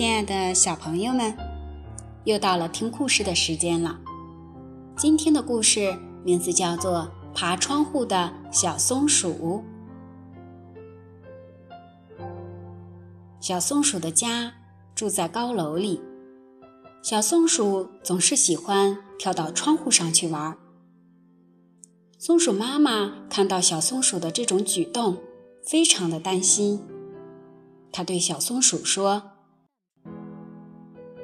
亲爱的小朋友们，又到了听故事的时间了。今天的故事名字叫做《爬窗户的小松鼠》。小松鼠的家住在高楼里，小松鼠总是喜欢跳到窗户上去玩。松鼠妈妈看到小松鼠的这种举动，非常的担心。她对小松鼠说：“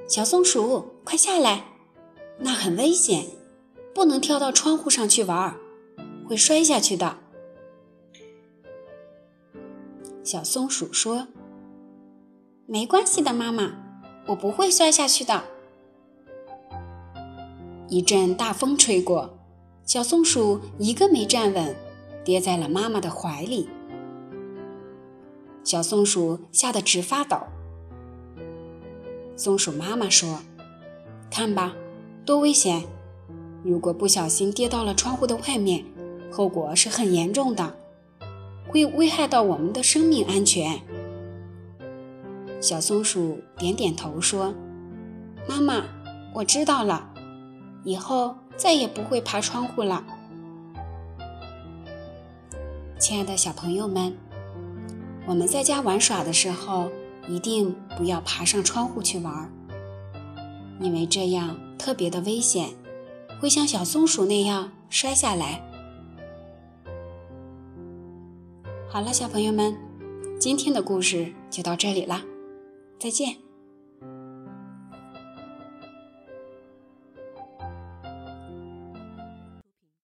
小松鼠，快下来，那很危险，不能跳到窗户上去玩，会摔下去的。”小松鼠说。没关系的，妈妈，我不会摔下去的。一阵大风吹过，小松鼠一个没站稳，跌在了妈妈的怀里。小松鼠吓得直发抖。松鼠妈妈说：“看吧，多危险！如果不小心跌到了窗户的外面，后果是很严重的，会危害到我们的生命安全。”小松鼠点点头说：“妈妈，我知道了，以后再也不会爬窗户了。”亲爱的小朋友们，我们在家玩耍的时候，一定不要爬上窗户去玩，因为这样特别的危险，会像小松鼠那样摔下来。好了，小朋友们，今天的故事就到这里了。再见。